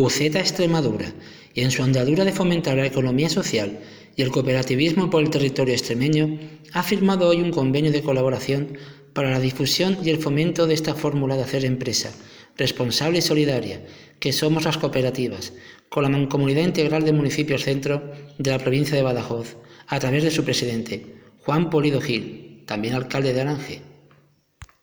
UZ Extremadura y en su andadura de fomentar la economía social y el cooperativismo por el territorio extremeño, ha firmado hoy un convenio de colaboración para la difusión y el fomento de esta fórmula de hacer empresa responsable y solidaria, que somos las cooperativas, con la Mancomunidad Integral de Municipios Centro de la provincia de Badajoz, a través de su presidente, Juan Polido Gil, también alcalde de Aranje,